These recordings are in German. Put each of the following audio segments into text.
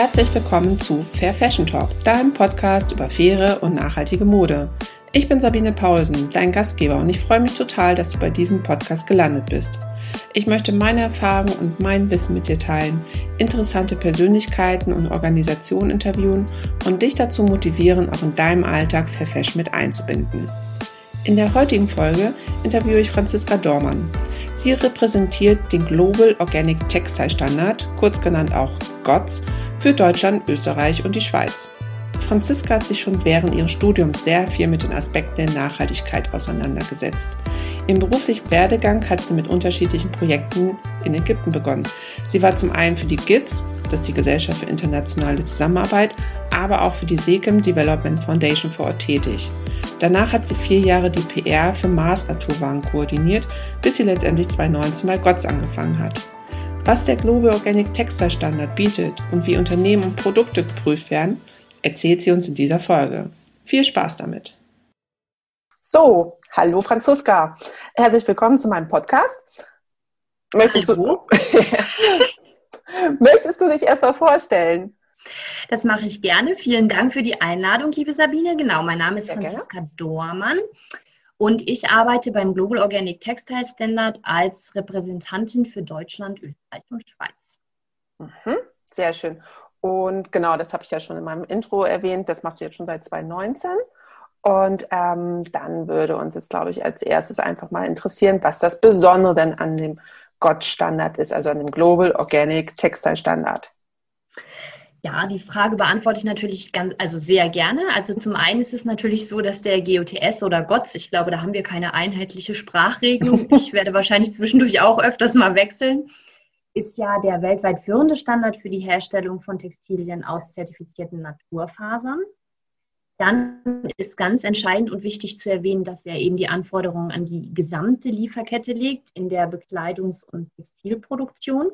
Herzlich willkommen zu Fair Fashion Talk, deinem Podcast über faire und nachhaltige Mode. Ich bin Sabine Paulsen, dein Gastgeber und ich freue mich total, dass du bei diesem Podcast gelandet bist. Ich möchte meine Erfahrungen und mein Wissen mit dir teilen, interessante Persönlichkeiten und Organisationen interviewen und dich dazu motivieren, auch in deinem Alltag Fair Fashion mit einzubinden. In der heutigen Folge interviewe ich Franziska Dormann. Sie repräsentiert den Global Organic Textile Standard, kurz genannt auch GOTS, für Deutschland, Österreich und die Schweiz. Franziska hat sich schon während ihres Studiums sehr viel mit den Aspekten der Nachhaltigkeit auseinandergesetzt. Im beruflichen Werdegang hat sie mit unterschiedlichen Projekten in Ägypten begonnen. Sie war zum einen für die GITS, das ist die Gesellschaft für internationale Zusammenarbeit, aber auch für die SECAM Development Foundation vor Ort tätig. Danach hat sie vier Jahre die PR für Mars Naturwaren koordiniert, bis sie letztendlich 2019 bei GOTS angefangen hat. Was der Global Organic Textile Standard bietet und wie Unternehmen und Produkte geprüft werden, erzählt sie uns in dieser Folge. Viel Spaß damit! So, hallo Franziska. Herzlich willkommen zu meinem Podcast. Möchtest du, Möchtest du dich erstmal vorstellen? Das mache ich gerne. Vielen Dank für die Einladung, liebe Sabine. Genau, mein Name ist Sehr Franziska gerne. Dormann und ich arbeite beim Global Organic Textile Standard als Repräsentantin für Deutschland, Österreich und Schweiz. Mhm. Sehr schön. Und genau, das habe ich ja schon in meinem Intro erwähnt. Das machst du jetzt schon seit 2019. Und ähm, dann würde uns jetzt, glaube ich, als erstes einfach mal interessieren, was das Besondere denn an dem GOT-Standard ist, also an dem Global Organic Textile Standard. Ja, die Frage beantworte ich natürlich ganz, also sehr gerne. Also zum einen ist es natürlich so, dass der GOTS oder GOTS, ich glaube, da haben wir keine einheitliche Sprachregelung. Ich werde wahrscheinlich zwischendurch auch öfters mal wechseln. Ist ja der weltweit führende Standard für die Herstellung von Textilien aus zertifizierten Naturfasern. Dann ist ganz entscheidend und wichtig zu erwähnen, dass er eben die Anforderungen an die gesamte Lieferkette legt in der Bekleidungs- und Textilproduktion.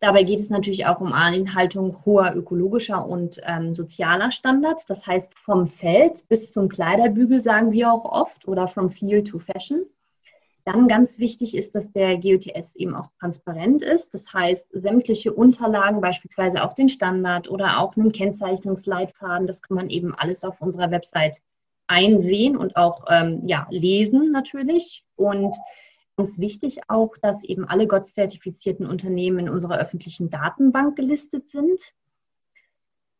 Dabei geht es natürlich auch um Einhaltung hoher ökologischer und ähm, sozialer Standards. Das heißt, vom Feld bis zum Kleiderbügel sagen wir auch oft oder from field to fashion. Dann ganz wichtig ist, dass der GOTS eben auch transparent ist. Das heißt, sämtliche Unterlagen, beispielsweise auch den Standard oder auch einen Kennzeichnungsleitfaden, das kann man eben alles auf unserer Website einsehen und auch ähm, ja, lesen natürlich. Und Ganz wichtig auch, dass eben alle GOTS-zertifizierten Unternehmen in unserer öffentlichen Datenbank gelistet sind.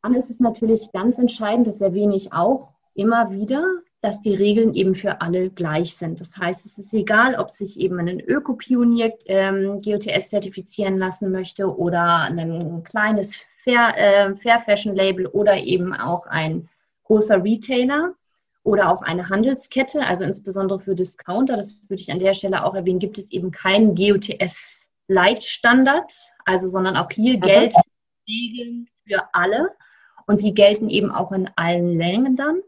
Dann ist es natürlich ganz entscheidend, das erwähne ich auch immer wieder, dass die Regeln eben für alle gleich sind. Das heißt, es ist egal, ob sich eben ein Ökopionier ähm, GOTS zertifizieren lassen möchte oder ein kleines Fair, äh, Fair Fashion Label oder eben auch ein großer Retailer oder auch eine Handelskette, also insbesondere für Discounter, das würde ich an der Stelle auch erwähnen, gibt es eben keinen GOTS-Leitstandard, also sondern auch hier mhm. gelten Regeln für alle und sie gelten eben auch in allen Ländern,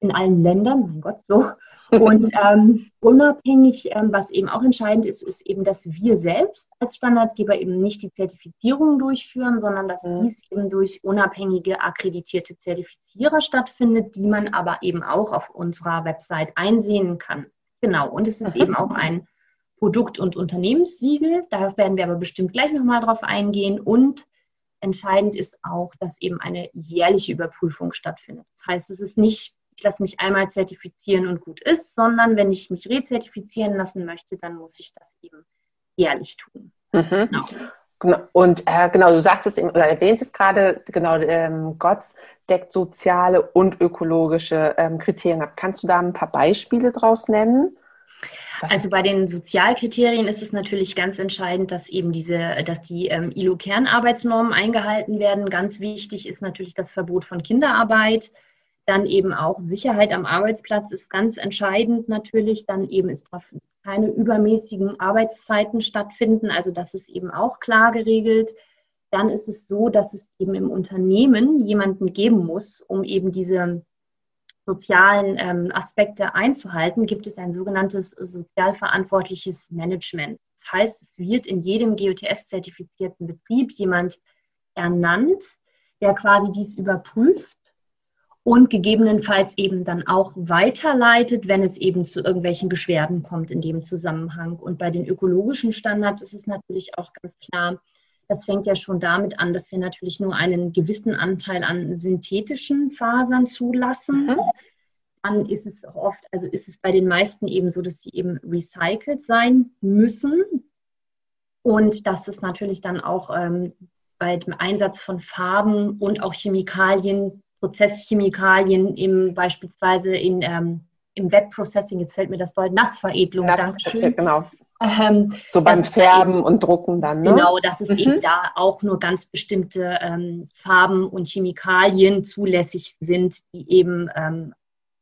in allen Ländern, mein Gott, so. Und ähm, unabhängig, ähm, was eben auch entscheidend ist, ist eben, dass wir selbst als Standardgeber eben nicht die Zertifizierung durchführen, sondern dass mhm. dies eben durch unabhängige akkreditierte Zertifizierer stattfindet, die man aber eben auch auf unserer Website einsehen kann. Genau. Und es ist mhm. eben auch ein Produkt- und Unternehmenssiegel. Da werden wir aber bestimmt gleich nochmal drauf eingehen. Und entscheidend ist auch, dass eben eine jährliche Überprüfung stattfindet. Das heißt, es ist nicht ich lasse mich einmal zertifizieren und gut ist, sondern wenn ich mich rezertifizieren lassen möchte, dann muss ich das eben jährlich tun. Mhm. Genau. genau. Und äh, genau, du sagst es oder erwähnt es gerade, genau, ähm, GOTS deckt soziale und ökologische ähm, Kriterien ab. Kannst du da ein paar Beispiele draus nennen? Was? Also bei den Sozialkriterien ist es natürlich ganz entscheidend, dass eben diese, dass die ähm, ILO-Kernarbeitsnormen eingehalten werden. Ganz wichtig ist natürlich das Verbot von Kinderarbeit. Dann eben auch Sicherheit am Arbeitsplatz ist ganz entscheidend natürlich. Dann eben ist keine übermäßigen Arbeitszeiten stattfinden. Also das ist eben auch klar geregelt. Dann ist es so, dass es eben im Unternehmen jemanden geben muss, um eben diese sozialen ähm, Aspekte einzuhalten, gibt es ein sogenanntes sozialverantwortliches Management. Das heißt, es wird in jedem GOTS-zertifizierten Betrieb jemand ernannt, der quasi dies überprüft und gegebenenfalls eben dann auch weiterleitet, wenn es eben zu irgendwelchen Beschwerden kommt in dem Zusammenhang. Und bei den ökologischen Standards ist es natürlich auch ganz klar, Das fängt ja schon damit an, dass wir natürlich nur einen gewissen Anteil an synthetischen Fasern zulassen. Mhm. Dann ist es oft, also ist es bei den meisten eben so, dass sie eben recycelt sein müssen. Und dass es natürlich dann auch ähm, bei dem Einsatz von Farben und auch Chemikalien, Prozesschemikalien im, beispielsweise in, ähm, im Webprocessing, jetzt fällt mir das Wort, Nassveredelung, Nass, Dankeschön. Genau. Ähm, so beim Färben eben, und Drucken dann, ne? Genau, dass es mhm. eben da auch nur ganz bestimmte ähm, Farben und Chemikalien zulässig sind, die eben, ähm,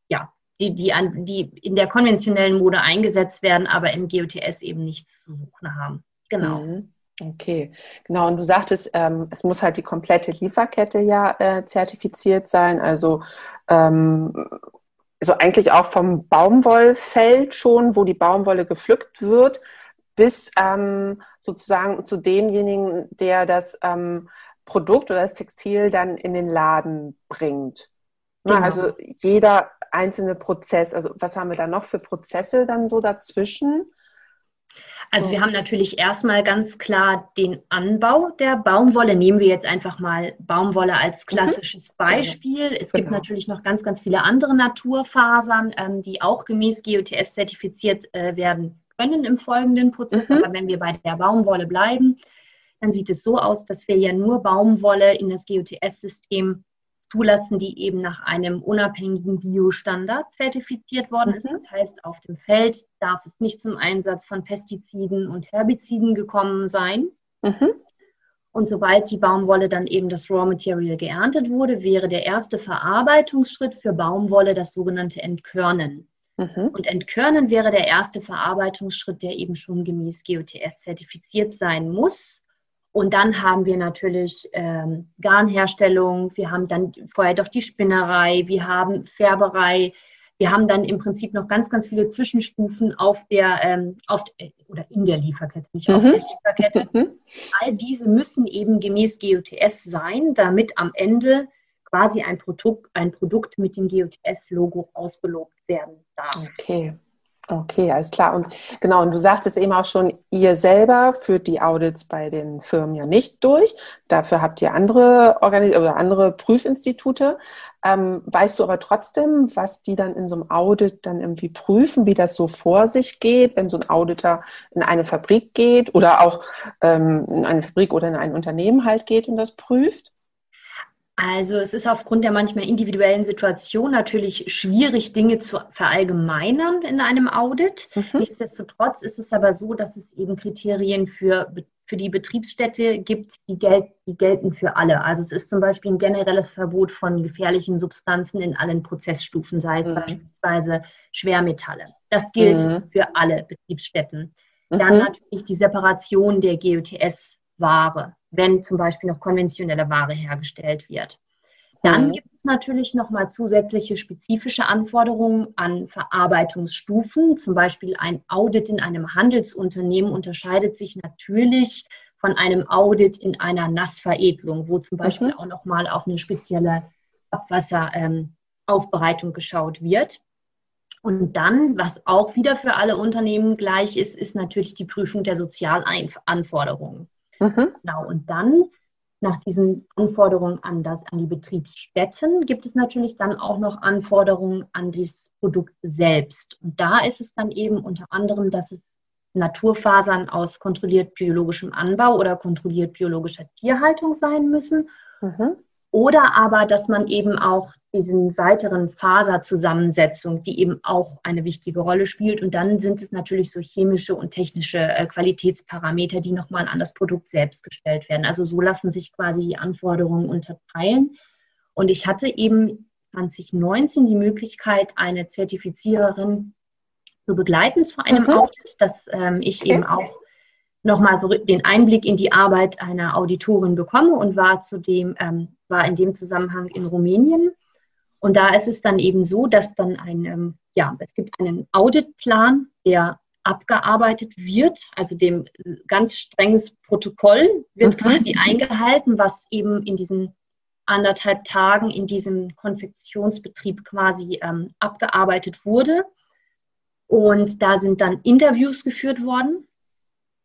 ja, die, die, an, die in der konventionellen Mode eingesetzt werden, aber im GOTS eben nichts zu suchen haben. Genau. Mhm. Okay, genau. Und du sagtest, ähm, es muss halt die komplette Lieferkette ja äh, zertifiziert sein. Also ähm, so eigentlich auch vom Baumwollfeld schon, wo die Baumwolle gepflückt wird, bis ähm, sozusagen zu demjenigen, der das ähm, Produkt oder das Textil dann in den Laden bringt. Genau. Also jeder einzelne Prozess. Also was haben wir da noch für Prozesse dann so dazwischen? Also wir haben natürlich erstmal ganz klar den Anbau der Baumwolle. Nehmen wir jetzt einfach mal Baumwolle als mhm. klassisches Beispiel. Es gibt genau. natürlich noch ganz, ganz viele andere Naturfasern, ähm, die auch gemäß GOTS zertifiziert äh, werden können im folgenden Prozess. Mhm. Aber wenn wir bei der Baumwolle bleiben, dann sieht es so aus, dass wir ja nur Baumwolle in das GOTS-System zulassen, die eben nach einem unabhängigen Biostandard zertifiziert worden ist. Mhm. Das heißt, auf dem Feld darf es nicht zum Einsatz von Pestiziden und Herbiziden gekommen sein. Mhm. Und sobald die Baumwolle dann eben das Raw Material geerntet wurde, wäre der erste Verarbeitungsschritt für Baumwolle das sogenannte Entkörnen. Mhm. Und Entkörnen wäre der erste Verarbeitungsschritt, der eben schon gemäß GOTS zertifiziert sein muss. Und dann haben wir natürlich ähm, Garnherstellung, wir haben dann vorher doch die Spinnerei, wir haben Färberei, wir haben dann im Prinzip noch ganz, ganz viele Zwischenstufen auf der, ähm, auf, äh, oder in der Lieferkette, nicht auf mhm. der Lieferkette. Mhm. All diese müssen eben gemäß GOTS sein, damit am Ende quasi ein Produkt, ein Produkt mit dem GOTS-Logo ausgelobt werden darf. Okay. Okay, alles klar. Und genau, und du sagtest eben auch schon, ihr selber führt die Audits bei den Firmen ja nicht durch. Dafür habt ihr andere Organis oder andere Prüfinstitute. Ähm, weißt du aber trotzdem, was die dann in so einem Audit dann irgendwie prüfen, wie das so vor sich geht, wenn so ein Auditor in eine Fabrik geht oder auch ähm, in eine Fabrik oder in ein Unternehmen halt geht und das prüft? Also es ist aufgrund der manchmal individuellen Situation natürlich schwierig, Dinge zu verallgemeinern in einem Audit. Mhm. Nichtsdestotrotz ist es aber so, dass es eben Kriterien für, für die Betriebsstätte gibt, die, gel die gelten für alle. Also es ist zum Beispiel ein generelles Verbot von gefährlichen Substanzen in allen Prozessstufen, sei es mhm. beispielsweise Schwermetalle. Das gilt mhm. für alle Betriebsstätten. Dann mhm. natürlich die Separation der GOTS-Ware wenn zum Beispiel noch konventionelle Ware hergestellt wird. Dann gibt es natürlich nochmal zusätzliche spezifische Anforderungen an Verarbeitungsstufen. Zum Beispiel ein Audit in einem Handelsunternehmen unterscheidet sich natürlich von einem Audit in einer Nassveredelung, wo zum Beispiel mhm. auch nochmal auf eine spezielle Abwasseraufbereitung ähm, geschaut wird. Und dann, was auch wieder für alle Unternehmen gleich ist, ist natürlich die Prüfung der Sozialanforderungen. Mhm. Genau, und dann nach diesen Anforderungen an, das, an die Betriebsstätten gibt es natürlich dann auch noch Anforderungen an das Produkt selbst. Und da ist es dann eben unter anderem, dass es Naturfasern aus kontrolliert biologischem Anbau oder kontrolliert biologischer Tierhaltung sein müssen. Mhm. Oder aber, dass man eben auch diesen weiteren Faserzusammensetzung, die eben auch eine wichtige Rolle spielt. Und dann sind es natürlich so chemische und technische äh, Qualitätsparameter, die nochmal an das Produkt selbst gestellt werden. Also so lassen sich quasi die Anforderungen unterteilen. Und ich hatte eben 2019 die Möglichkeit, eine Zertifiziererin zu begleiten zu einem mhm. Audit, dass ähm, ich okay. eben auch nochmal so den Einblick in die Arbeit einer Auditorin bekomme und war zudem, ähm, war in dem Zusammenhang in Rumänien. Und da ist es dann eben so, dass dann ein, ähm, ja, es gibt einen Auditplan, der abgearbeitet wird, also dem ganz strenges Protokoll wird mhm. quasi eingehalten, was eben in diesen anderthalb Tagen in diesem Konfektionsbetrieb quasi ähm, abgearbeitet wurde. Und da sind dann Interviews geführt worden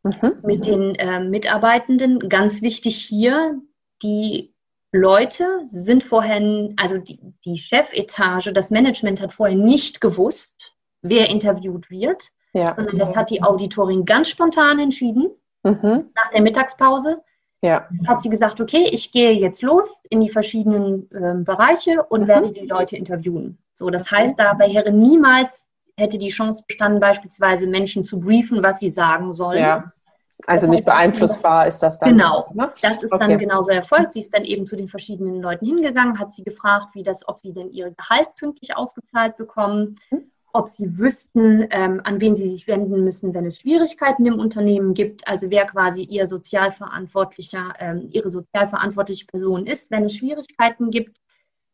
mhm. mit den äh, Mitarbeitenden. Ganz wichtig hier, die Leute sind vorher, also die, die Chefetage, das Management hat vorher nicht gewusst, wer interviewt wird, ja. sondern das hat die Auditorin ganz spontan entschieden, mhm. nach der Mittagspause. Ja. Hat sie gesagt, okay, ich gehe jetzt los in die verschiedenen äh, Bereiche und mhm. werde die Leute interviewen. So, das heißt, dabei wäre niemals hätte die Chance bestanden, beispielsweise Menschen zu briefen, was sie sagen sollen. Ja. Also nicht beeinflussbar ist das dann. Genau, ne? das ist okay. dann genauso erfolgt. Sie ist dann eben zu den verschiedenen Leuten hingegangen, hat sie gefragt, wie das, ob sie denn ihr Gehalt pünktlich ausgezahlt bekommen, mhm. ob sie wüssten, ähm, an wen sie sich wenden müssen, wenn es Schwierigkeiten im Unternehmen gibt. Also wer quasi ihr sozialverantwortlicher, ähm, ihre sozialverantwortliche Person ist, wenn es Schwierigkeiten gibt.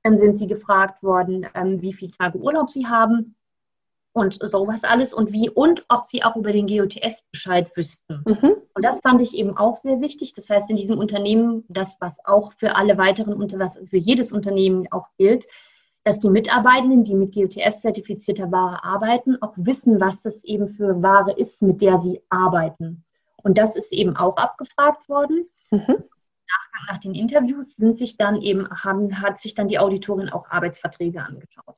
Dann sind sie gefragt worden, ähm, wie viele Tage Urlaub sie haben und sowas alles und wie und ob sie auch über den GOTS Bescheid wüssten. Mhm. Und das fand ich eben auch sehr wichtig. Das heißt, in diesem Unternehmen, das was auch für alle weiteren, was für jedes Unternehmen auch gilt, dass die Mitarbeitenden, die mit GOTS zertifizierter Ware arbeiten, auch wissen, was das eben für Ware ist, mit der sie arbeiten. Und das ist eben auch abgefragt worden. Mhm. Nach den Interviews sind sich dann eben, haben, hat sich dann die Auditorin auch Arbeitsverträge angeschaut.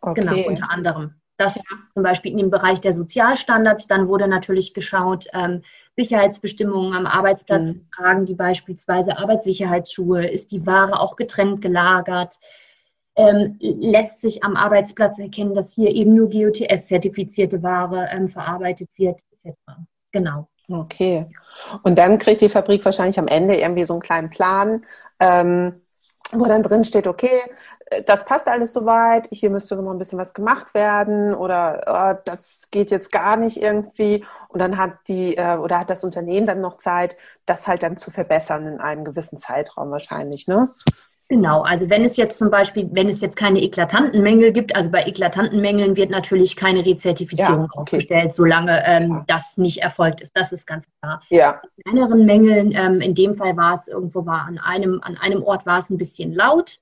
Okay. Genau, unter anderem. Das ja. zum Beispiel in dem Bereich der Sozialstandards, dann wurde natürlich geschaut, ähm, Sicherheitsbestimmungen am Arbeitsplatz mhm. tragen die beispielsweise Arbeitssicherheitsschuhe, ist die Ware auch getrennt gelagert, ähm, lässt sich am Arbeitsplatz erkennen, dass hier eben nur GOTS-zertifizierte Ware ähm, verarbeitet wird, etc. Genau. Okay. Und dann kriegt die Fabrik wahrscheinlich am Ende irgendwie so einen kleinen Plan, ähm, wo dann drin steht, okay, das passt alles soweit, hier müsste noch mal ein bisschen was gemacht werden oder oh, das geht jetzt gar nicht irgendwie. Und dann hat die äh, oder hat das Unternehmen dann noch Zeit, das halt dann zu verbessern in einem gewissen Zeitraum wahrscheinlich, ne? Genau, also wenn es jetzt zum Beispiel, wenn es jetzt keine eklatanten Mängel gibt, also bei eklatanten Mängeln wird natürlich keine Rezertifizierung ja, okay. ausgestellt, solange ähm, das nicht erfolgt ist. Das ist ganz klar. Ja. Bei kleineren Mängeln, ähm, in dem Fall war es irgendwo war an einem, an einem Ort war es ein bisschen laut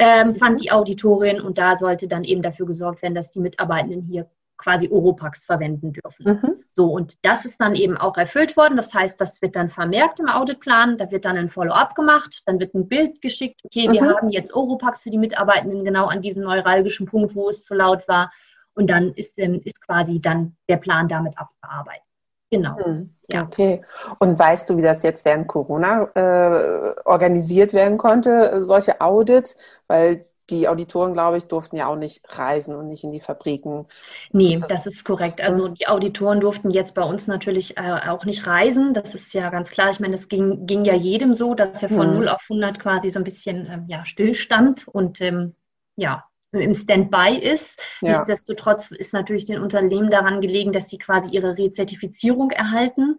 ähm, fand die Auditorin und da sollte dann eben dafür gesorgt werden, dass die Mitarbeitenden hier quasi Oropax verwenden dürfen. Mhm. So, und das ist dann eben auch erfüllt worden. Das heißt, das wird dann vermerkt im Auditplan, da wird dann ein Follow-up gemacht, dann wird ein Bild geschickt, okay, mhm. wir haben jetzt Oropax für die Mitarbeitenden genau an diesem neuralgischen Punkt, wo es zu laut war. Und dann ist, ähm, ist quasi dann der Plan damit abgearbeitet. Genau. Hm, ja. Okay. Und weißt du, wie das jetzt während Corona äh, organisiert werden konnte, solche Audits? Weil die Auditoren, glaube ich, durften ja auch nicht reisen und nicht in die Fabriken. Nee, das ist korrekt. Also die Auditoren durften jetzt bei uns natürlich äh, auch nicht reisen. Das ist ja ganz klar. Ich meine, das ging, ging ja jedem so, dass er von hm. 0 auf 100 quasi so ein bisschen ähm, ja, stillstand. Und ähm, ja, im Standby ist. Ja. Nichtsdestotrotz ist natürlich den Unternehmen daran gelegen, dass sie quasi ihre Rezertifizierung erhalten.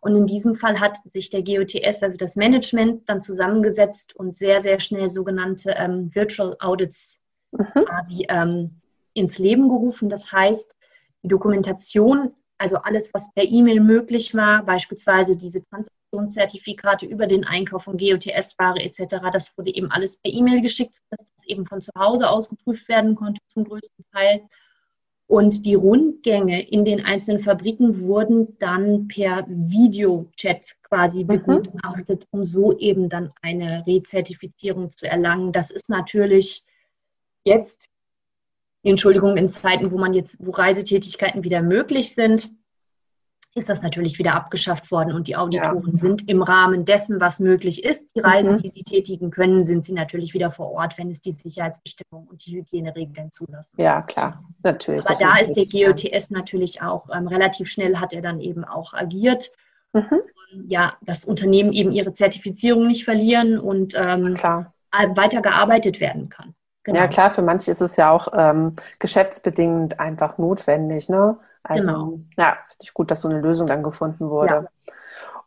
Und in diesem Fall hat sich der GOTS, also das Management, dann zusammengesetzt und sehr, sehr schnell sogenannte ähm, Virtual Audits mhm. quasi ähm, ins Leben gerufen. Das heißt, die Dokumentation, also alles, was per E-Mail möglich war, beispielsweise diese Transaktionszertifikate über den Einkauf von GOTS-Ware etc., das wurde eben alles per E-Mail geschickt, sodass das eben von zu Hause aus geprüft werden konnte zum größten Teil. Und die Rundgänge in den einzelnen Fabriken wurden dann per Videochat quasi mhm. begutachtet, um so eben dann eine Rezertifizierung zu erlangen. Das ist natürlich jetzt, Entschuldigung, in Zeiten, wo man jetzt, wo Reisetätigkeiten wieder möglich sind, ist das natürlich wieder abgeschafft worden und die Auditoren ja. sind im Rahmen dessen, was möglich ist, die Reisen, mhm. die sie tätigen können, sind sie natürlich wieder vor Ort, wenn es die Sicherheitsbestimmungen und die Hygieneregeln zulassen. Ja, klar, natürlich. Aber da ist der GOTS natürlich auch ähm, relativ schnell, hat er dann eben auch agiert. Mhm. Ja, das Unternehmen eben ihre Zertifizierung nicht verlieren und ähm, weiter gearbeitet werden kann. Genau. Ja, klar, für manche ist es ja auch ähm, geschäftsbedingend einfach notwendig, ne? Also genau. ja, finde ich gut, dass so eine Lösung dann gefunden wurde. Ja.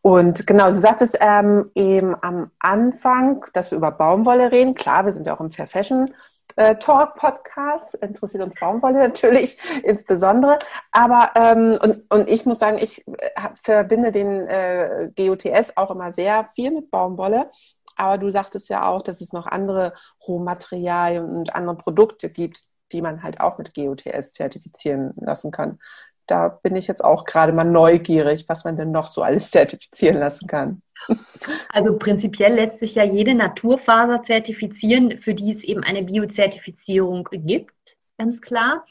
Und genau, du sagtest ähm, eben am Anfang, dass wir über Baumwolle reden. Klar, wir sind ja auch im Fair Fashion äh, Talk Podcast, interessiert uns Baumwolle natürlich insbesondere. Aber ähm, und, und ich muss sagen, ich äh, verbinde den äh, GOTS auch immer sehr viel mit Baumwolle. Aber du sagtest ja auch, dass es noch andere Rohmaterialien und andere Produkte gibt, die man halt auch mit GOTS zertifizieren lassen kann. da bin ich jetzt auch gerade mal neugierig, was man denn noch so alles zertifizieren lassen kann. Also prinzipiell lässt sich ja jede Naturfaser zertifizieren, für die es eben eine Biozertifizierung gibt, ganz klar.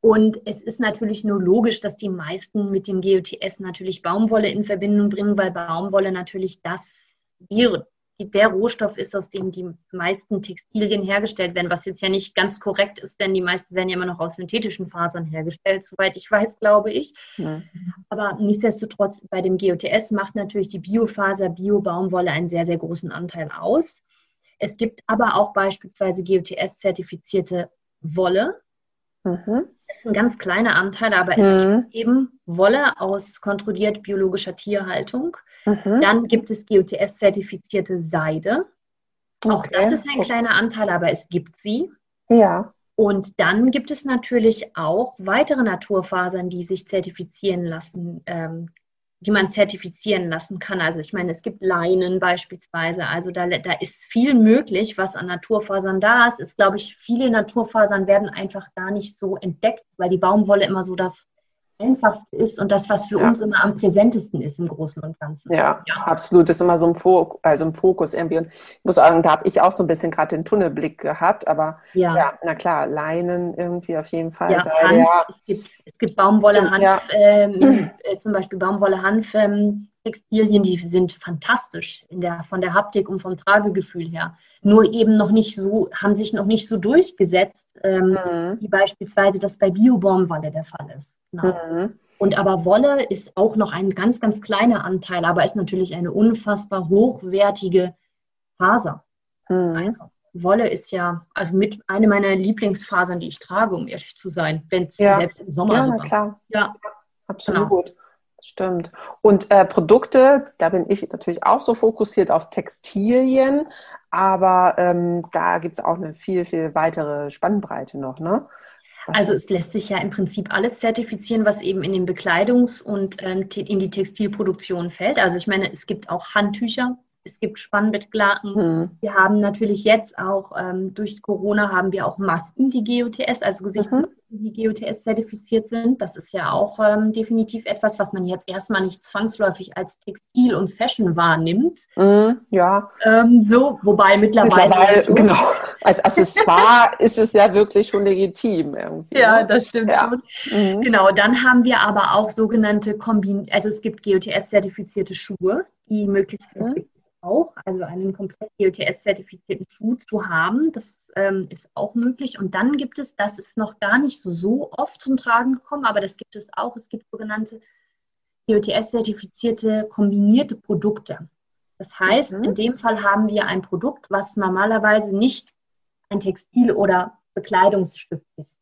Und es ist natürlich nur logisch, dass die meisten mit dem GOTS natürlich Baumwolle in Verbindung bringen, weil Baumwolle natürlich das der Rohstoff ist, aus dem die meisten Textilien hergestellt werden, was jetzt ja nicht ganz korrekt ist, denn die meisten werden ja immer noch aus synthetischen Fasern hergestellt, soweit ich weiß, glaube ich. Ja. Aber nichtsdestotrotz, bei dem GOTS macht natürlich die Biofaser, Bio-Baumwolle einen sehr, sehr großen Anteil aus. Es gibt aber auch beispielsweise GOTS-zertifizierte Wolle. Mhm. Das ist ein ganz kleiner Anteil, aber es mhm. gibt eben Wolle aus kontrolliert biologischer Tierhaltung. Mhm. Dann gibt es GOTS-zertifizierte Seide. Auch okay. das ist ein kleiner Anteil, aber es gibt sie. Ja. Und dann gibt es natürlich auch weitere Naturfasern, die sich zertifizieren lassen, ähm, die man zertifizieren lassen kann. Also ich meine, es gibt Leinen beispielsweise. Also da, da ist viel möglich, was an Naturfasern da ist. Ist, glaube ich, viele Naturfasern werden einfach gar nicht so entdeckt, weil die Baumwolle immer so das einfachste ist und das, was für ja. uns immer am präsentesten ist im Großen und Ganzen. Ja, ja. absolut. Das ist immer so ein, Fokus, also ein Fokus irgendwie. Und ich muss sagen, da habe ich auch so ein bisschen gerade den Tunnelblick gehabt, aber ja. ja. na klar, Leinen irgendwie auf jeden Fall. Ja, Seide, Hanf. Es, gibt, es gibt Baumwolle, Hanf, ähm, äh, zum Beispiel Baumwolle, Hanf. Ähm, Textilien, die sind fantastisch in der, von der Haptik und vom Tragegefühl her. Nur eben noch nicht so, haben sich noch nicht so durchgesetzt, ähm, mhm. wie beispielsweise das bei Bio-Baumwolle der Fall ist. Genau. Mhm. Und aber Wolle ist auch noch ein ganz, ganz kleiner Anteil, aber ist natürlich eine unfassbar hochwertige Faser. Mhm. Also, Wolle ist ja also mit eine meiner Lieblingsfasern, die ich trage, um ehrlich zu sein, wenn es ja. selbst im Sommer ja, klar. Ja, absolut. Genau. Stimmt. Und äh, Produkte, da bin ich natürlich auch so fokussiert auf Textilien, aber ähm, da gibt es auch eine viel, viel weitere Spannbreite noch, ne? Also es lässt sich ja im Prinzip alles zertifizieren, was eben in den Bekleidungs- und ähm, in die Textilproduktion fällt. Also ich meine, es gibt auch Handtücher, es gibt Spannbettglatten. Hm. Wir haben natürlich jetzt auch ähm, durch Corona haben wir auch Masken, die GOTS, also Gesichtsmasken, mhm. die GOTS zertifiziert sind. Das ist ja auch ähm, definitiv etwas, was man jetzt erstmal nicht zwangsläufig als Textil und Fashion wahrnimmt. Mhm, ja. Ähm, so, wobei mittlerweile. mittlerweile genau. Als Accessoire ist es ja wirklich schon legitim irgendwie. Ja, ne? das stimmt ja. schon. Mhm. Genau. Dann haben wir aber auch sogenannte Kombin, also es gibt GOTS-zertifizierte Schuhe, die Möglichkeit mhm. Auch, also einen komplett GOTS-zertifizierten Schuh zu haben. Das ähm, ist auch möglich. Und dann gibt es, das ist noch gar nicht so oft zum Tragen gekommen, aber das gibt es auch. Es gibt sogenannte GOTS-zertifizierte kombinierte Produkte. Das heißt, mhm. in dem Fall haben wir ein Produkt, was normalerweise nicht ein Textil- oder Bekleidungsstück ist.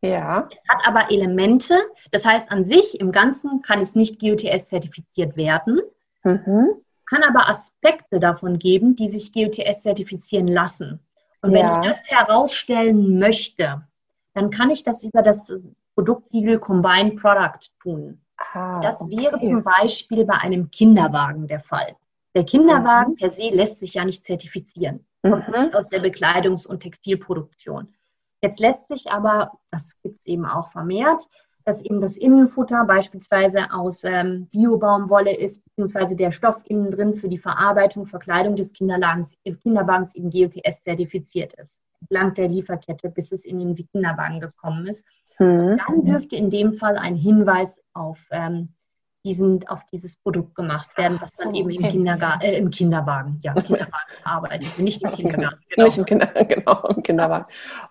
Ja. Es hat aber Elemente, das heißt, an sich im Ganzen kann es nicht GOTS-zertifiziert werden. Mhm kann aber Aspekte davon geben, die sich GOTS zertifizieren lassen. Und wenn ja. ich das herausstellen möchte, dann kann ich das über das Produktsiegel Combined Product tun. Ah, das okay. wäre zum Beispiel bei einem Kinderwagen der Fall. Der Kinderwagen mhm. per se lässt sich ja nicht zertifizieren, kommt mhm. nicht aus der Bekleidungs- und Textilproduktion. Jetzt lässt sich aber, das gibt es eben auch vermehrt, dass eben das Innenfutter beispielsweise aus ähm, Biobaumwolle ist, beziehungsweise der Stoff innen drin für die Verarbeitung, Verkleidung des Kinderwagens, äh, Kinderwagens eben GOTS zertifiziert ist, entlang der Lieferkette, bis es in den Kinderwagen gekommen ist. Mhm. Dann dürfte in dem Fall ein Hinweis auf, ähm, diesen, auf dieses Produkt gemacht werden, was dann eben im, Kindergar äh, im Kinderwagen, ja, Kinderwagen arbeitet, nicht im Kindergarten. Genau. Nicht im, Kinder, genau, im Kinderwagen.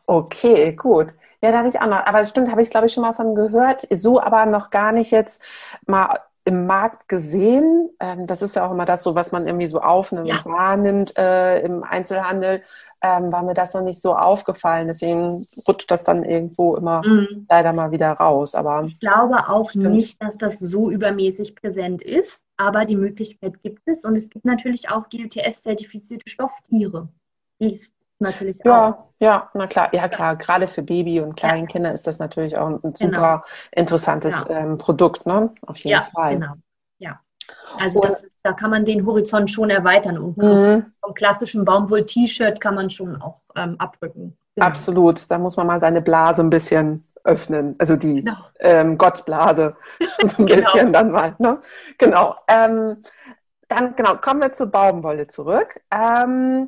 Okay, gut. Ja, da habe ich auch noch, aber es stimmt, habe ich glaube ich schon mal von gehört, so aber noch gar nicht jetzt mal im Markt gesehen. Ähm, das ist ja auch immer das so, was man irgendwie so aufnimmt, ja. wahrnimmt äh, im Einzelhandel, ähm, war mir das noch nicht so aufgefallen. Deswegen rutscht das dann irgendwo immer mhm. leider mal wieder raus. Aber ich glaube auch nicht, dass das so übermäßig präsent ist, aber die Möglichkeit gibt es. Und es gibt natürlich auch GLTS-zertifizierte Stofftiere, die natürlich ja, auch. Ja, na klar, ja klar, gerade für Baby und Kleinkinder ja. ist das natürlich auch ein genau. super interessantes ja. ähm, Produkt, ne? Auf jeden ja, Fall. Genau. Ja. Also das, da kann man den Horizont schon erweitern und mhm. vom klassischen Baumwoll-T-Shirt kann man schon auch ähm, abrücken. Genau. Absolut, da muss man mal seine Blase ein bisschen öffnen, also die genau. ähm, Gottsblase, so ein genau. bisschen dann mal. Ne? Genau. Ähm, dann genau, kommen wir zur Baumwolle zurück. Ähm,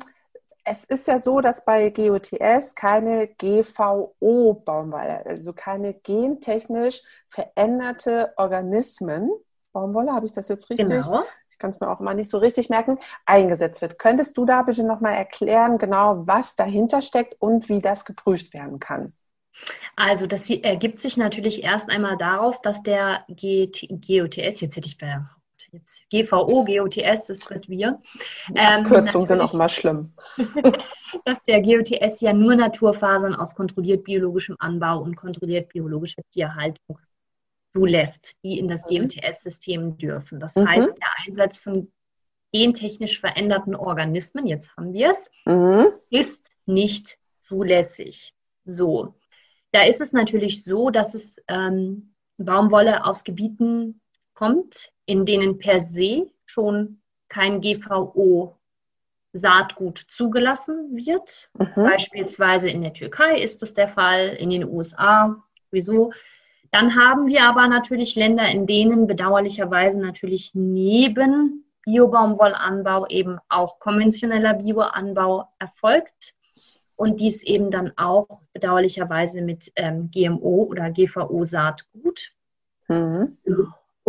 es ist ja so, dass bei GOTS keine GVO-Baumwolle, also keine gentechnisch veränderte Organismen, Baumwolle, habe ich das jetzt richtig? Genau. Ich kann es mir auch immer nicht so richtig merken, eingesetzt wird. Könntest du da bitte nochmal erklären, genau was dahinter steckt und wie das geprüft werden kann? Also das ergibt sich natürlich erst einmal daraus, dass der GOTS, jetzt hätte ich bei jetzt GVO, GOTS, das wird wir. Ähm, Kürzungen sind auch mal schlimm. dass der GOTS ja nur Naturfasern aus kontrolliert biologischem Anbau und kontrolliert biologischer Tierhaltung zulässt, die in das mhm. GOTS-System dürfen. Das mhm. heißt, der Einsatz von gentechnisch veränderten Organismen, jetzt haben wir es, mhm. ist nicht zulässig. So, da ist es natürlich so, dass es ähm, Baumwolle aus Gebieten kommt, in denen per se schon kein GVO Saatgut zugelassen wird. Mhm. Beispielsweise in der Türkei ist das der Fall, in den USA. Wieso? Dann haben wir aber natürlich Länder, in denen bedauerlicherweise natürlich neben Biobaumwollanbau eben auch konventioneller Bioanbau erfolgt und dies eben dann auch bedauerlicherweise mit ähm, GMO oder GVO-Saatgut. Mhm.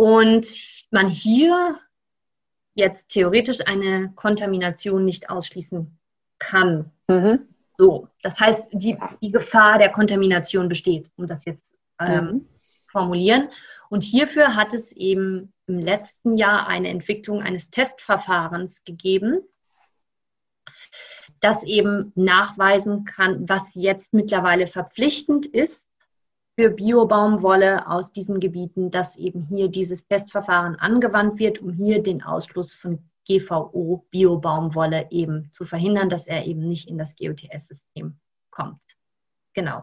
Und man hier jetzt theoretisch eine Kontamination nicht ausschließen kann. Mhm. So, das heißt, die, die Gefahr der Kontamination besteht, um das jetzt ähm, mhm. formulieren. Und hierfür hat es eben im letzten Jahr eine Entwicklung eines Testverfahrens gegeben, das eben nachweisen kann, was jetzt mittlerweile verpflichtend ist für Biobaumwolle aus diesen Gebieten, dass eben hier dieses Testverfahren angewandt wird, um hier den Ausschluss von GVO Biobaumwolle eben zu verhindern, dass er eben nicht in das GOTS-System kommt. Genau.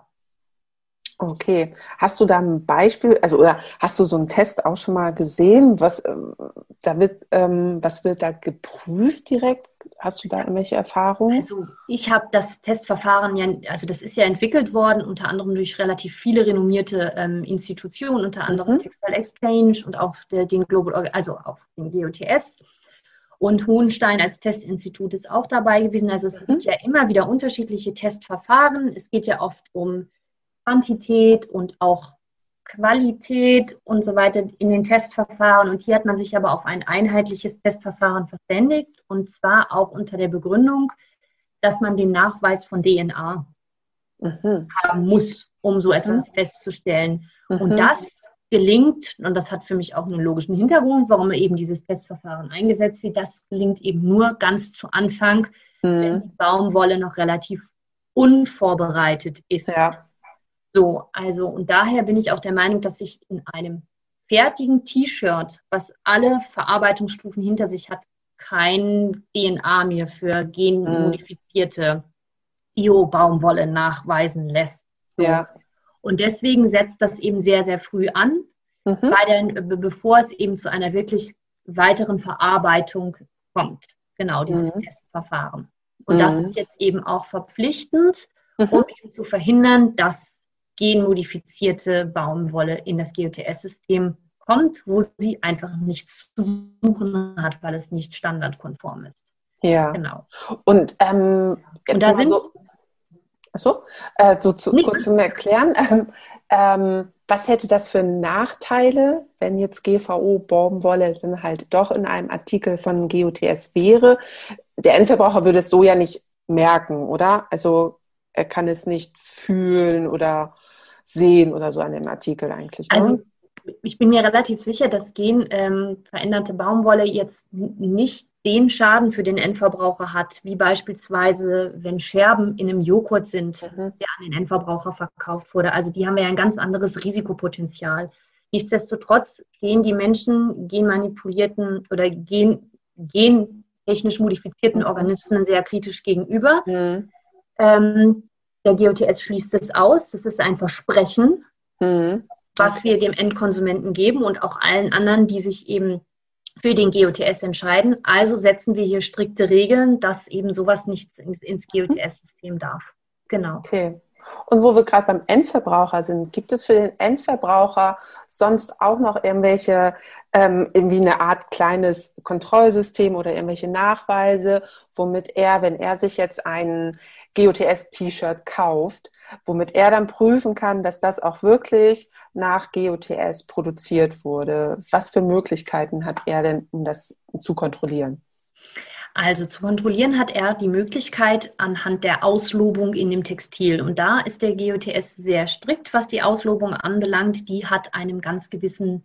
Okay. Hast du da ein Beispiel, also oder hast du so einen Test auch schon mal gesehen? Was, ähm, da wird, ähm, was wird da geprüft direkt? Hast du da irgendwelche Erfahrungen? Also ich habe das Testverfahren ja, also das ist ja entwickelt worden, unter anderem durch relativ viele renommierte ähm, Institutionen, unter anderem mhm. Textile Exchange und auch der, den Global, also auch den GOTS. Und Hohenstein als Testinstitut ist auch dabei gewesen. Also es mhm. gibt ja immer wieder unterschiedliche Testverfahren. Es geht ja oft um Quantität und auch Qualität und so weiter in den Testverfahren. Und hier hat man sich aber auf ein einheitliches Testverfahren verständigt und zwar auch unter der Begründung, dass man den Nachweis von DNA mhm. haben muss, um so etwas mhm. festzustellen. Mhm. Und das gelingt, und das hat für mich auch einen logischen Hintergrund, warum eben dieses Testverfahren eingesetzt wird, das gelingt eben nur ganz zu Anfang, wenn mhm. die Baumwolle noch relativ unvorbereitet ist. Ja. So, also und daher bin ich auch der Meinung, dass ich in einem fertigen T-Shirt, was alle Verarbeitungsstufen hinter sich hat, kein DNA mir für genmodifizierte Bio-Baumwolle nachweisen lässt. So. Ja. Und deswegen setzt das eben sehr, sehr früh an, mhm. weil dann, bevor es eben zu einer wirklich weiteren Verarbeitung kommt. Genau, dieses mhm. Testverfahren. Und mhm. das ist jetzt eben auch verpflichtend, mhm. um eben zu verhindern, dass genmodifizierte Baumwolle in das GOTS-System kommt, wo sie einfach nichts zu suchen hat, weil es nicht standardkonform ist. Ja. Genau. Und, ähm, Und da sind. So, achso, äh, so zu, kurz zum Erklären. Ähm, ähm, was hätte das für Nachteile, wenn jetzt GVO Baumwolle dann halt doch in einem Artikel von GOTS wäre? Der Endverbraucher würde es so ja nicht merken, oder? Also er kann es nicht fühlen oder sehen oder so an dem Artikel eigentlich. Ne? Also ich bin mir relativ sicher, dass genveränderte ähm, Baumwolle jetzt nicht den Schaden für den Endverbraucher hat, wie beispielsweise, wenn Scherben in einem Joghurt sind, mhm. der an den Endverbraucher verkauft wurde. Also die haben ja ein ganz anderes Risikopotenzial. Nichtsdestotrotz gehen die Menschen genmanipulierten oder gen, gentechnisch modifizierten. Organismen sehr kritisch gegenüber. Mhm. Ähm, der GOTS schließt es aus. Das ist ein Versprechen, mhm. was wir dem Endkonsumenten geben und auch allen anderen, die sich eben für den GOTS entscheiden. Also setzen wir hier strikte Regeln, dass eben sowas nicht ins, GOTS-System darf. Genau. Okay. Und wo wir gerade beim Endverbraucher sind, gibt es für den Endverbraucher sonst auch noch irgendwelche, ähm, irgendwie eine Art kleines Kontrollsystem oder irgendwelche Nachweise, womit er, wenn er sich jetzt ein GOTS-T-Shirt kauft, womit er dann prüfen kann, dass das auch wirklich nach GOTS produziert wurde. Was für Möglichkeiten hat er denn, um das zu kontrollieren? Also zu kontrollieren hat er die Möglichkeit anhand der Auslobung in dem Textil. Und da ist der GOTS sehr strikt, was die Auslobung anbelangt. Die hat einem ganz gewissen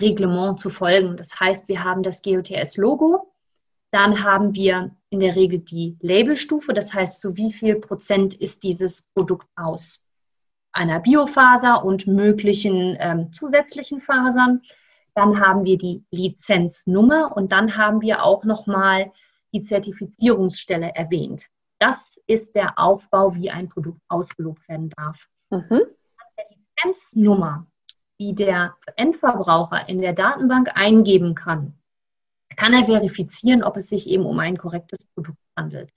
Reglement zu folgen. Das heißt, wir haben das GOTS-Logo, dann haben wir in der Regel die Labelstufe, das heißt, zu wie viel Prozent ist dieses Produkt aus einer Biofaser und möglichen ähm, zusätzlichen Fasern. Dann haben wir die Lizenznummer und dann haben wir auch nochmal die Zertifizierungsstelle erwähnt. Das ist der Aufbau, wie ein Produkt ausgelobt werden darf. Mhm. Der Lizenznummer, die der Endverbraucher in der Datenbank eingeben kann, kann er verifizieren, ob es sich eben um ein korrektes Produkt handelt.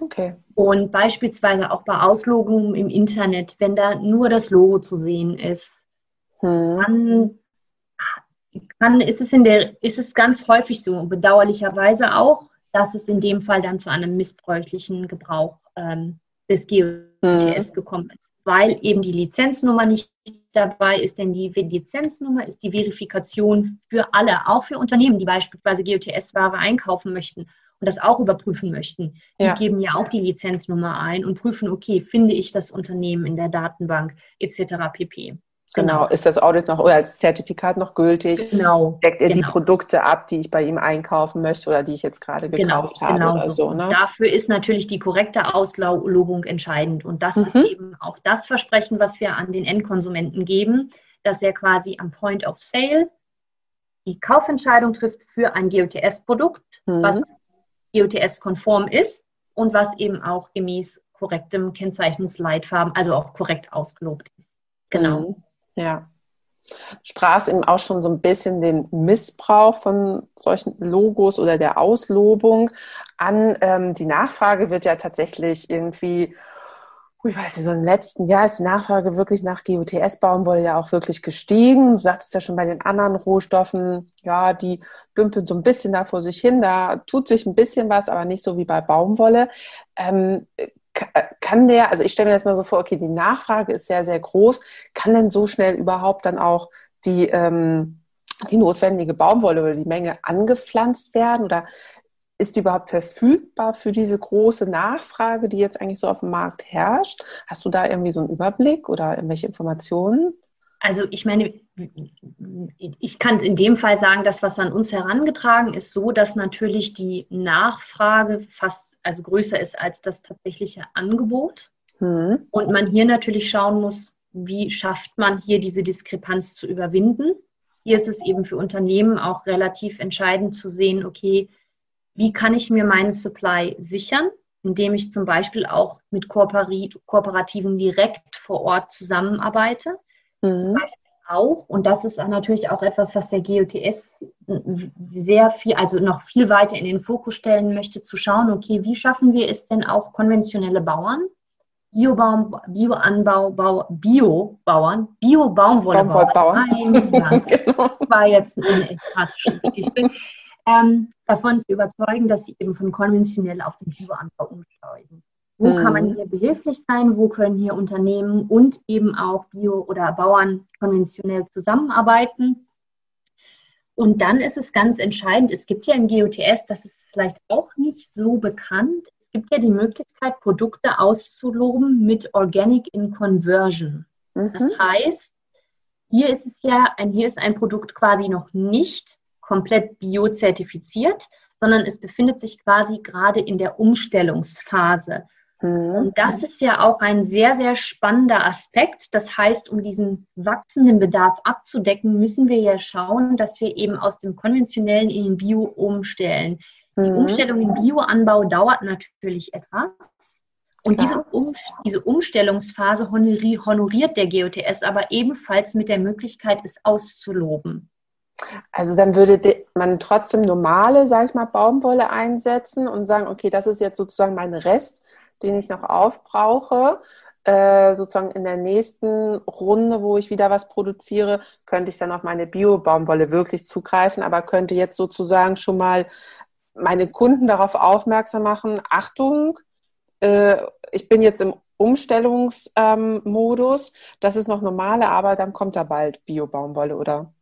Okay. Und beispielsweise auch bei Auslogungen im Internet, wenn da nur das Logo zu sehen ist, hm. dann kann, ist, es in der, ist es ganz häufig so, bedauerlicherweise auch, dass es in dem Fall dann zu einem missbräuchlichen Gebrauch ähm, des GOTS mhm. gekommen ist, weil eben die Lizenznummer nicht dabei ist, denn die Lizenznummer ist die Verifikation für alle, auch für Unternehmen, die beispielsweise GOTS-Ware einkaufen möchten und das auch überprüfen möchten. Die ja. geben ja auch die Lizenznummer ein und prüfen, okay, finde ich das Unternehmen in der Datenbank etc. pp. Genau. genau. Ist das Audit noch oder das Zertifikat noch gültig? Genau. Deckt er genau. die Produkte ab, die ich bei ihm einkaufen möchte oder die ich jetzt gerade genau, gekauft genau, habe genau oder so. Ne? Dafür ist natürlich die korrekte Auslobung entscheidend. Und das mhm. ist eben auch das Versprechen, was wir an den Endkonsumenten geben, dass er quasi am Point of Sale die Kaufentscheidung trifft für ein GOTS-Produkt, mhm. was GOTS-konform ist und was eben auch gemäß korrektem Kennzeichnungsleitfaden, also auch korrekt ausgelobt ist. Genau. Mhm. Ja. Sprachst eben auch schon so ein bisschen den Missbrauch von solchen Logos oder der Auslobung an. Ähm, die Nachfrage wird ja tatsächlich irgendwie, ich weiß nicht, so im letzten Jahr ist die Nachfrage wirklich nach GOTS-Baumwolle ja auch wirklich gestiegen. Du sagtest ja schon bei den anderen Rohstoffen, ja, die dümpeln so ein bisschen da vor sich hin. Da tut sich ein bisschen was, aber nicht so wie bei Baumwolle. Ähm, kann der, also ich stelle mir jetzt mal so vor, okay, die Nachfrage ist sehr, sehr groß. Kann denn so schnell überhaupt dann auch die, ähm, die notwendige Baumwolle oder die Menge angepflanzt werden? Oder ist die überhaupt verfügbar für diese große Nachfrage, die jetzt eigentlich so auf dem Markt herrscht? Hast du da irgendwie so einen Überblick oder irgendwelche Informationen? Also ich meine, ich kann in dem Fall sagen, das, was an uns herangetragen ist, so, dass natürlich die Nachfrage fast also größer ist als das tatsächliche Angebot. Mhm. Und man hier natürlich schauen muss, wie schafft man hier diese Diskrepanz zu überwinden. Hier ist es eben für Unternehmen auch relativ entscheidend zu sehen, okay, wie kann ich mir meinen Supply sichern, indem ich zum Beispiel auch mit Kooperativen direkt vor Ort zusammenarbeite. Mhm. Auch, und das ist natürlich auch etwas, was der GOTS sehr viel, also noch viel weiter in den Fokus stellen möchte, zu schauen, okay, wie schaffen wir es denn auch konventionelle Bauern, Biobaum, Bioanbau, Bau, Biobauern, Bio-Baumwollebauern, Nein, genau. das war jetzt eine ekstatische Geschichte, ähm, davon zu überzeugen, dass sie eben von konventionell auf den Bioanbau umsteigen. Wo mhm. kann man mhm. hier behilflich sein? Wo können hier Unternehmen und eben auch Bio- oder Bauern konventionell zusammenarbeiten? Und dann ist es ganz entscheidend, es gibt ja im GOTS, das ist vielleicht auch nicht so bekannt, es gibt ja die Möglichkeit, Produkte auszuloben mit Organic in Conversion. Mhm. Das heißt, hier ist es ja, ein, hier ist ein Produkt quasi noch nicht komplett biozertifiziert, sondern es befindet sich quasi gerade in der Umstellungsphase. Mhm. Und das ist ja auch ein sehr, sehr spannender Aspekt. Das heißt, um diesen wachsenden Bedarf abzudecken, müssen wir ja schauen, dass wir eben aus dem konventionellen in den Bio umstellen. Die mhm. Umstellung in Bioanbau dauert natürlich etwas. Und diese, um, diese, Umstellungsphase honoriert der GOTS aber ebenfalls mit der Möglichkeit, es auszuloben. Also dann würde man trotzdem normale, sage ich mal, Baumwolle einsetzen und sagen, okay, das ist jetzt sozusagen mein Rest den ich noch aufbrauche. äh, sozusagen in der nächsten Runde, wo ich wieder was produziere, könnte ich dann auf meine Bio-Baumwolle wirklich zugreifen, aber könnte jetzt sozusagen schon mal meine Kunden darauf aufmerksam machen, Achtung, äh, ich bin jetzt im Umstellungsmodus, ähm, das ist noch normale, aber dann kommt da bald Bio-Baumwolle, oder?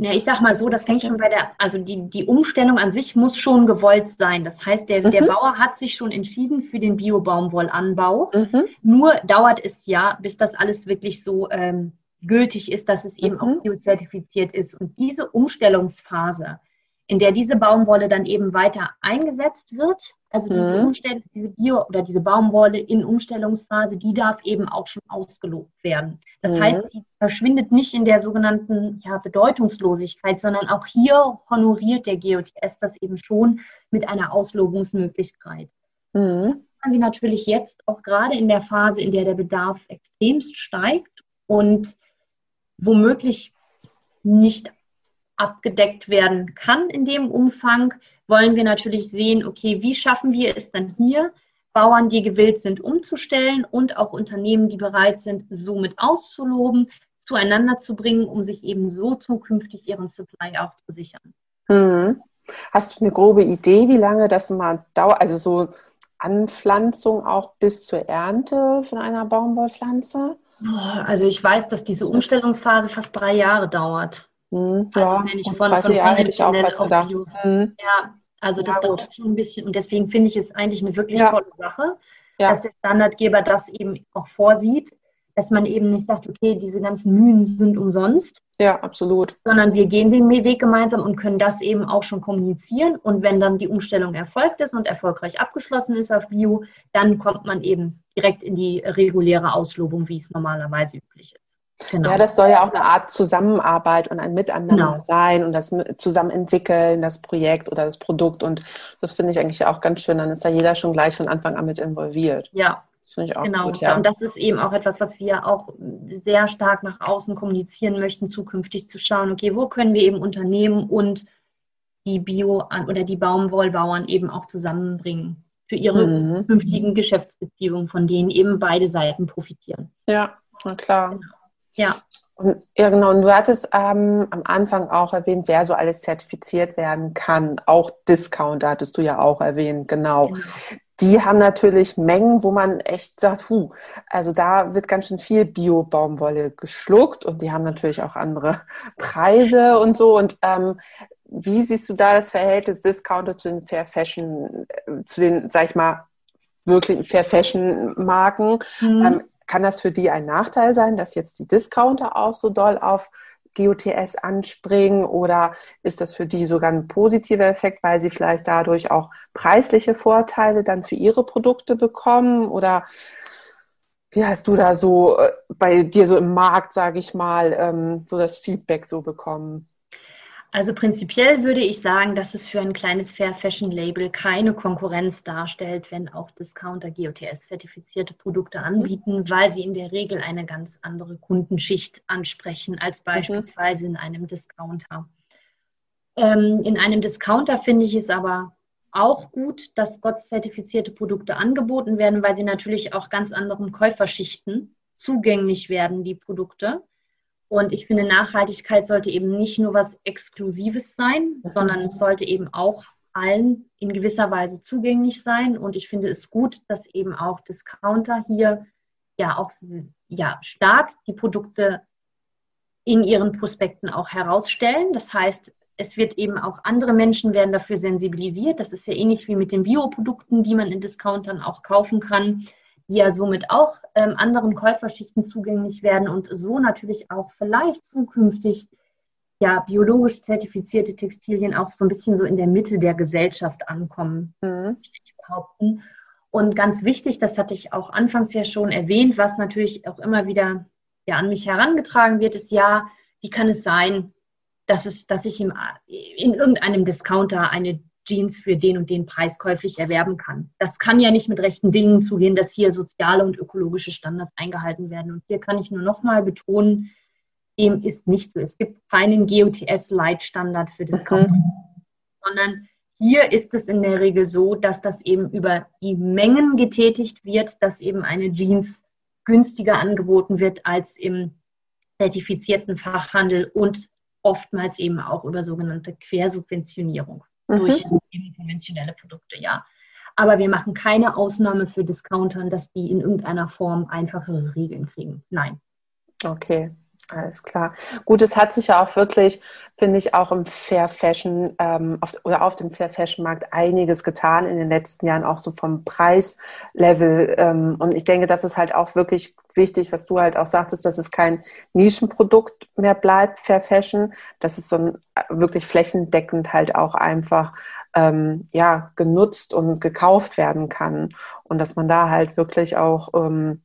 Ja, ich sag mal so, das fängt schon bei der, also die, die Umstellung an sich muss schon gewollt sein. Das heißt, der, mhm. der Bauer hat sich schon entschieden für den Bio-Baumwollanbau. Mhm. Nur dauert es ja, bis das alles wirklich so ähm, gültig ist, dass es eben mhm. auch biozertifiziert ist. Und diese Umstellungsphase, in der diese Baumwolle dann eben weiter eingesetzt wird. Also diese, mhm. Umstell diese Bio- oder diese Baumwolle in Umstellungsphase, die darf eben auch schon ausgelobt werden. Das mhm. heißt, sie verschwindet nicht in der sogenannten ja, Bedeutungslosigkeit, sondern auch hier honoriert der GOTS das eben schon mit einer Auslobungsmöglichkeit. Mhm. Haben wir natürlich jetzt auch gerade in der Phase, in der der Bedarf extremst steigt und womöglich nicht abgedeckt werden kann in dem Umfang, wollen wir natürlich sehen, okay, wie schaffen wir es dann hier, Bauern, die gewillt sind, umzustellen und auch Unternehmen, die bereit sind, somit auszuloben, zueinander zu bringen, um sich eben so zukünftig ihren Supply auch zu sichern. Mhm. Hast du eine grobe Idee, wie lange das mal dauert? Also so Anpflanzung auch bis zur Ernte von einer Baumwollpflanze? Also ich weiß, dass diese Umstellungsphase fast drei Jahre dauert. Hm, also ja, wenn ich von, von konventionell auf Bio. Hm. Ja, also das ja, dauert schon ein bisschen und deswegen finde ich es eigentlich eine wirklich ja. tolle Sache, ja. dass der Standardgeber das eben auch vorsieht, dass man eben nicht sagt, okay, diese ganzen Mühen sind umsonst. Ja, absolut. Sondern wir gehen den Weg gemeinsam und können das eben auch schon kommunizieren. Und wenn dann die Umstellung erfolgt ist und erfolgreich abgeschlossen ist auf Bio, dann kommt man eben direkt in die reguläre Auslobung, wie es normalerweise üblich ist. Genau. Ja, das soll ja auch eine Art Zusammenarbeit und ein Miteinander genau. sein und das zusammen entwickeln, das Projekt oder das Produkt. Und das finde ich eigentlich auch ganz schön. Dann ist da jeder schon gleich von Anfang an mit involviert. Ja. Das finde ich auch genau. gut. Ja. Und das ist eben auch etwas, was wir auch sehr stark nach außen kommunizieren möchten, zukünftig zu schauen, okay, wo können wir eben Unternehmen und die Bio- oder die Baumwollbauern eben auch zusammenbringen für ihre mhm. künftigen Geschäftsbeziehungen, von denen eben beide Seiten profitieren. Ja, na klar. Genau. Ja. Und, ja, genau. Und du hattest ähm, am Anfang auch erwähnt, wer so alles zertifiziert werden kann. Auch Discounter hattest du ja auch erwähnt, genau. genau. Die haben natürlich Mengen, wo man echt sagt, hu, also da wird ganz schön viel Bio-Baumwolle geschluckt und die haben natürlich auch andere Preise und so. Und ähm, wie siehst du da das Verhältnis Discounter zu den Fair Fashion, äh, zu den, sag ich mal, wirklichen Fair Fashion Marken? Mhm. Ähm, kann das für die ein Nachteil sein, dass jetzt die Discounter auch so doll auf GOTS anspringen oder ist das für die sogar ein positiver Effekt, weil sie vielleicht dadurch auch preisliche Vorteile dann für ihre Produkte bekommen oder wie hast du da so äh, bei dir so im Markt, sage ich mal, ähm, so das Feedback so bekommen? Also prinzipiell würde ich sagen, dass es für ein kleines Fair Fashion Label keine Konkurrenz darstellt, wenn auch Discounter GOTS-zertifizierte Produkte mhm. anbieten, weil sie in der Regel eine ganz andere Kundenschicht ansprechen als mhm. beispielsweise in einem Discounter. Ähm, in einem Discounter finde ich es aber auch gut, dass GOTS-zertifizierte Produkte angeboten werden, weil sie natürlich auch ganz anderen Käuferschichten zugänglich werden, die Produkte. Und ich finde, Nachhaltigkeit sollte eben nicht nur was Exklusives sein, sondern es sollte eben auch allen in gewisser Weise zugänglich sein. Und ich finde es gut, dass eben auch Discounter hier ja auch ja, stark die Produkte in ihren Prospekten auch herausstellen. Das heißt, es wird eben auch andere Menschen werden dafür sensibilisiert. Das ist ja ähnlich wie mit den Bioprodukten, die man in Discountern auch kaufen kann die ja somit auch ähm, anderen Käuferschichten zugänglich werden und so natürlich auch vielleicht zukünftig ja biologisch zertifizierte Textilien auch so ein bisschen so in der Mitte der Gesellschaft ankommen, mhm. ich behaupten. Und ganz wichtig, das hatte ich auch anfangs ja schon erwähnt, was natürlich auch immer wieder ja, an mich herangetragen wird, ist ja, wie kann es sein, dass, es, dass ich im, in irgendeinem Discounter eine Jeans für den und den Preis käuflich erwerben kann. Das kann ja nicht mit rechten Dingen zugehen, dass hier soziale und ökologische Standards eingehalten werden. Und hier kann ich nur noch mal betonen, dem ist nicht so. Es gibt keinen GOTS-Leitstandard für Discounter, mhm. sondern hier ist es in der Regel so, dass das eben über die Mengen getätigt wird, dass eben eine Jeans günstiger angeboten wird als im zertifizierten Fachhandel und oftmals eben auch über sogenannte Quersubventionierung mhm. durch konventionelle Produkte, ja. Aber wir machen keine Ausnahme für Discountern, dass die in irgendeiner Form einfachere Regeln kriegen. Nein. Okay, alles klar. Gut, es hat sich ja auch wirklich, finde ich, auch im Fair Fashion ähm, auf, oder auf dem Fair Fashion Markt einiges getan in den letzten Jahren, auch so vom Preislevel. Ähm, und ich denke, das ist halt auch wirklich wichtig, was du halt auch sagtest, dass es kein Nischenprodukt mehr bleibt, Fair Fashion, dass es so ein, wirklich flächendeckend halt auch einfach ähm, ja, genutzt und gekauft werden kann. Und dass man da halt wirklich auch ähm,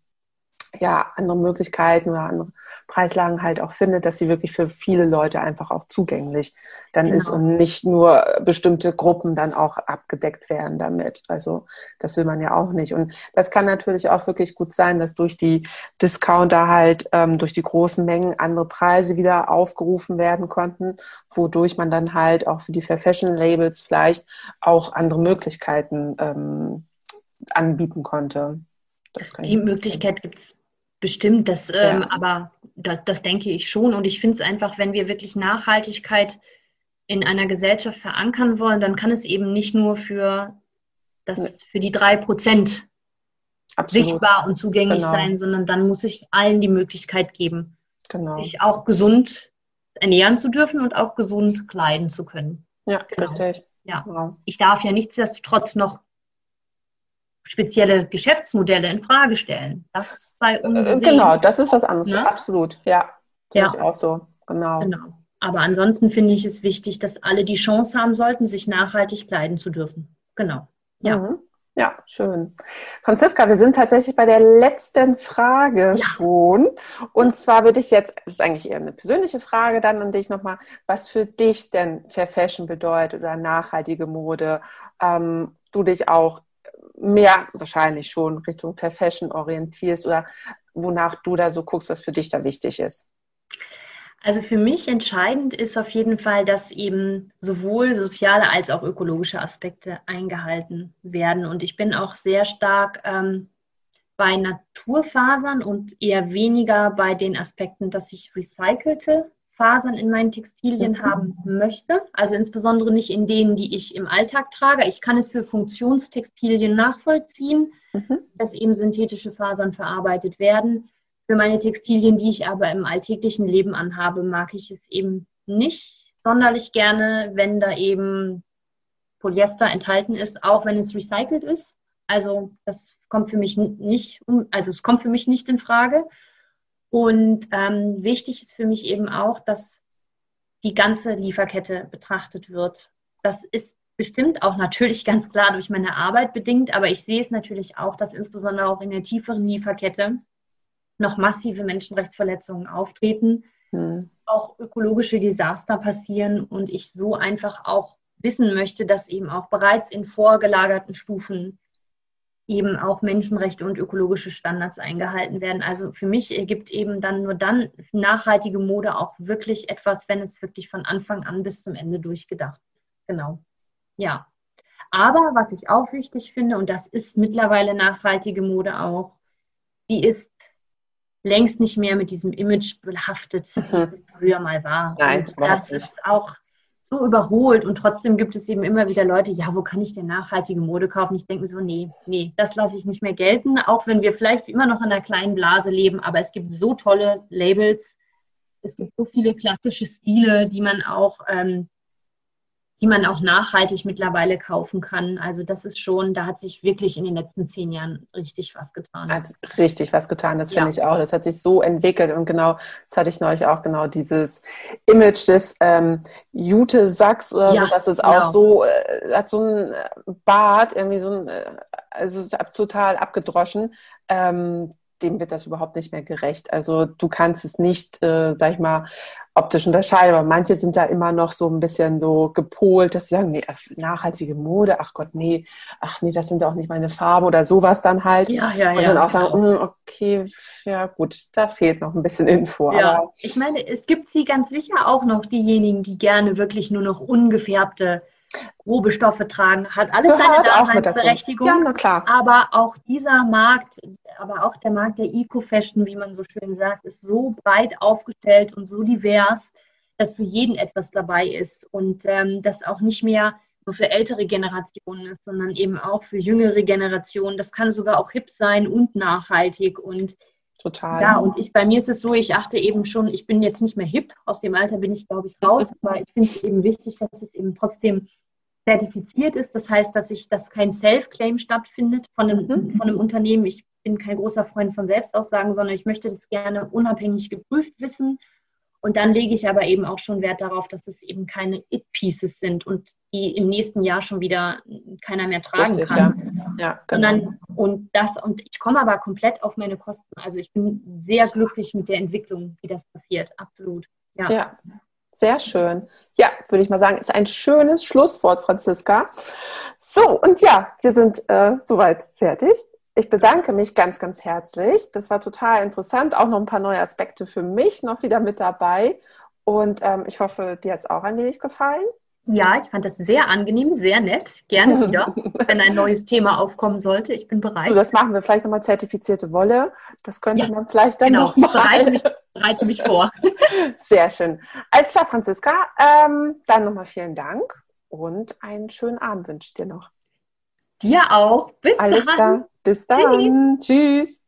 ja, andere Möglichkeiten oder andere Preislagen halt auch findet, dass sie wirklich für viele Leute einfach auch zugänglich dann genau. ist und nicht nur bestimmte Gruppen dann auch abgedeckt werden damit. Also das will man ja auch nicht. Und das kann natürlich auch wirklich gut sein, dass durch die Discounter halt ähm, durch die großen Mengen andere Preise wieder aufgerufen werden konnten, wodurch man dann halt auch für die Fair Fashion Labels vielleicht auch andere Möglichkeiten ähm, anbieten konnte. Die Möglichkeit gibt es Bestimmt, das, ähm, ja. aber das, das, denke ich schon. Und ich finde es einfach, wenn wir wirklich Nachhaltigkeit in einer Gesellschaft verankern wollen, dann kann es eben nicht nur für, das, für die drei Prozent sichtbar und zugänglich genau. sein, sondern dann muss ich allen die Möglichkeit geben, genau. sich auch gesund ernähren zu dürfen und auch gesund kleiden zu können. Ja, genau. richtig. Ja. Genau. Ich darf ja nichtsdestotrotz noch spezielle Geschäftsmodelle in Frage stellen. Das sei äh, ungesehen. Genau, das ist was anderes. Ne? Absolut, ja. Ja. Ich auch so, genau. genau. Aber ansonsten finde ich es wichtig, dass alle die Chance haben sollten, sich nachhaltig kleiden zu dürfen. Genau. Ja. Mhm. Ja, schön. Franziska, wir sind tatsächlich bei der letzten Frage ja. schon. Und zwar würde ich jetzt, das ist eigentlich eher eine persönliche Frage dann an dich nochmal, was für dich denn Fair Fashion bedeutet oder nachhaltige Mode. Ähm, du dich auch mehr wahrscheinlich schon Richtung Fair Fashion orientierst oder wonach du da so guckst, was für dich da wichtig ist? Also für mich entscheidend ist auf jeden Fall, dass eben sowohl soziale als auch ökologische Aspekte eingehalten werden. Und ich bin auch sehr stark ähm, bei Naturfasern und eher weniger bei den Aspekten, dass ich recycelte Fasern in meinen Textilien mhm. haben möchte. Also insbesondere nicht in denen, die ich im Alltag trage. Ich kann es für Funktionstextilien nachvollziehen, mhm. dass eben synthetische Fasern verarbeitet werden. Für meine Textilien, die ich aber im alltäglichen Leben anhabe, mag ich es eben nicht sonderlich gerne, wenn da eben Polyester enthalten ist, auch wenn es recycelt ist. Also das kommt für mich nicht, also es kommt für mich nicht in Frage. Und ähm, wichtig ist für mich eben auch, dass die ganze Lieferkette betrachtet wird. Das ist bestimmt auch natürlich ganz klar durch meine Arbeit bedingt, aber ich sehe es natürlich auch, dass insbesondere auch in der tieferen Lieferkette noch massive Menschenrechtsverletzungen auftreten, hm. auch ökologische Desaster passieren und ich so einfach auch wissen möchte, dass eben auch bereits in vorgelagerten Stufen eben auch Menschenrechte und ökologische Standards eingehalten werden. Also für mich ergibt eben dann nur dann nachhaltige Mode auch wirklich etwas, wenn es wirklich von Anfang an bis zum Ende durchgedacht ist. Genau. Ja. Aber was ich auch wichtig finde, und das ist mittlerweile nachhaltige Mode auch, die ist längst nicht mehr mit diesem Image behaftet, wie mhm. es früher mal war. Nein, und das ist auch so überholt und trotzdem gibt es eben immer wieder Leute, ja, wo kann ich denn nachhaltige Mode kaufen? Ich denke so, nee, nee, das lasse ich nicht mehr gelten, auch wenn wir vielleicht immer noch in einer kleinen Blase leben, aber es gibt so tolle Labels, es gibt so viele klassische Stile, die man auch ähm, die man auch nachhaltig mittlerweile kaufen kann. Also das ist schon, da hat sich wirklich in den letzten zehn Jahren richtig was getan. Hat richtig was getan, das finde ich auch. Das hat sich so entwickelt und genau, das hatte ich neulich auch genau dieses Image des ähm, Jute-Sacks oder ja, so, das ist genau. auch so, äh, hat so ein Bart, irgendwie so ein, äh, also es ist total abgedroschen. Ähm, dem wird das überhaupt nicht mehr gerecht. Also du kannst es nicht, äh, sag ich mal, optisch unterscheiden, aber manche sind da immer noch so ein bisschen so gepolt, dass sie sagen, nee, nachhaltige Mode, ach Gott, nee, ach nee, das sind auch nicht meine Farben oder sowas dann halt. Ja, ja, Und dann auch sagen, genau. Hm, okay, ja gut, da fehlt noch ein bisschen Info. Ja, aber ich meine, es gibt sie ganz sicher auch noch diejenigen, die gerne wirklich nur noch ungefärbte grobe Stoffe tragen, hat alles Gehört seine Daseinsberechtigung. Ja, klar. Aber auch dieser Markt, aber auch der Markt der Eco-Fashion, wie man so schön sagt, ist so breit aufgestellt und so divers, dass für jeden etwas dabei ist und ähm, das auch nicht mehr nur für ältere Generationen ist, sondern eben auch für jüngere Generationen. Das kann sogar auch hip sein und nachhaltig und Total. Ja, und ich, bei mir ist es so, ich achte eben schon, ich bin jetzt nicht mehr hip, aus dem Alter bin ich, glaube ich, raus, aber ich finde es eben wichtig, dass es eben trotzdem zertifiziert ist. Das heißt, dass ich, dass kein Self-Claim stattfindet von einem, mhm. von einem Unternehmen. Ich bin kein großer Freund von Selbstaussagen, sondern ich möchte das gerne unabhängig geprüft wissen. Und dann lege ich aber eben auch schon Wert darauf, dass es eben keine It-Pieces sind und die im nächsten Jahr schon wieder keiner mehr tragen Richtig, kann. Ja. ja genau. Sondern, und das, und ich komme aber komplett auf meine Kosten. Also ich bin sehr glücklich mit der Entwicklung, wie das passiert. Absolut. Ja. ja. Sehr schön. Ja, würde ich mal sagen, ist ein schönes Schlusswort, Franziska. So, und ja, wir sind äh, soweit fertig. Ich bedanke mich ganz, ganz herzlich. Das war total interessant. Auch noch ein paar neue Aspekte für mich noch wieder mit dabei. Und ähm, ich hoffe, dir hat es auch ein wenig gefallen. Ja, ich fand das sehr angenehm, sehr nett. Gerne wieder, wenn ein neues Thema aufkommen sollte. Ich bin bereit. So, das machen wir vielleicht nochmal zertifizierte Wolle. Das könnte ja, man vielleicht dann genau. nochmal. Bereite mich, bereite mich vor. Sehr schön. Alles klar, Franziska. Ähm, dann nochmal vielen Dank und einen schönen Abend wünsche ich dir noch. Dir auch. Bis Alles dann. Klar. Bis dann. Tschüss. Tschüss.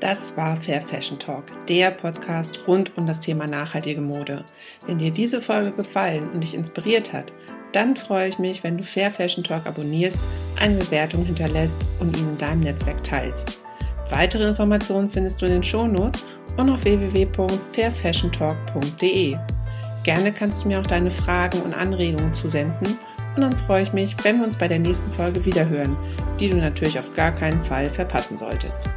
Das war Fair Fashion Talk, der Podcast rund um das Thema nachhaltige Mode. Wenn dir diese Folge gefallen und dich inspiriert hat, dann freue ich mich, wenn du Fair Fashion Talk abonnierst, eine Bewertung hinterlässt und ihn in deinem Netzwerk teilst. Weitere Informationen findest du in den Shownotes und auf www.fairfashiontalk.de. Gerne kannst du mir auch deine Fragen und Anregungen zusenden und dann freue ich mich, wenn wir uns bei der nächsten Folge wiederhören, die du natürlich auf gar keinen Fall verpassen solltest.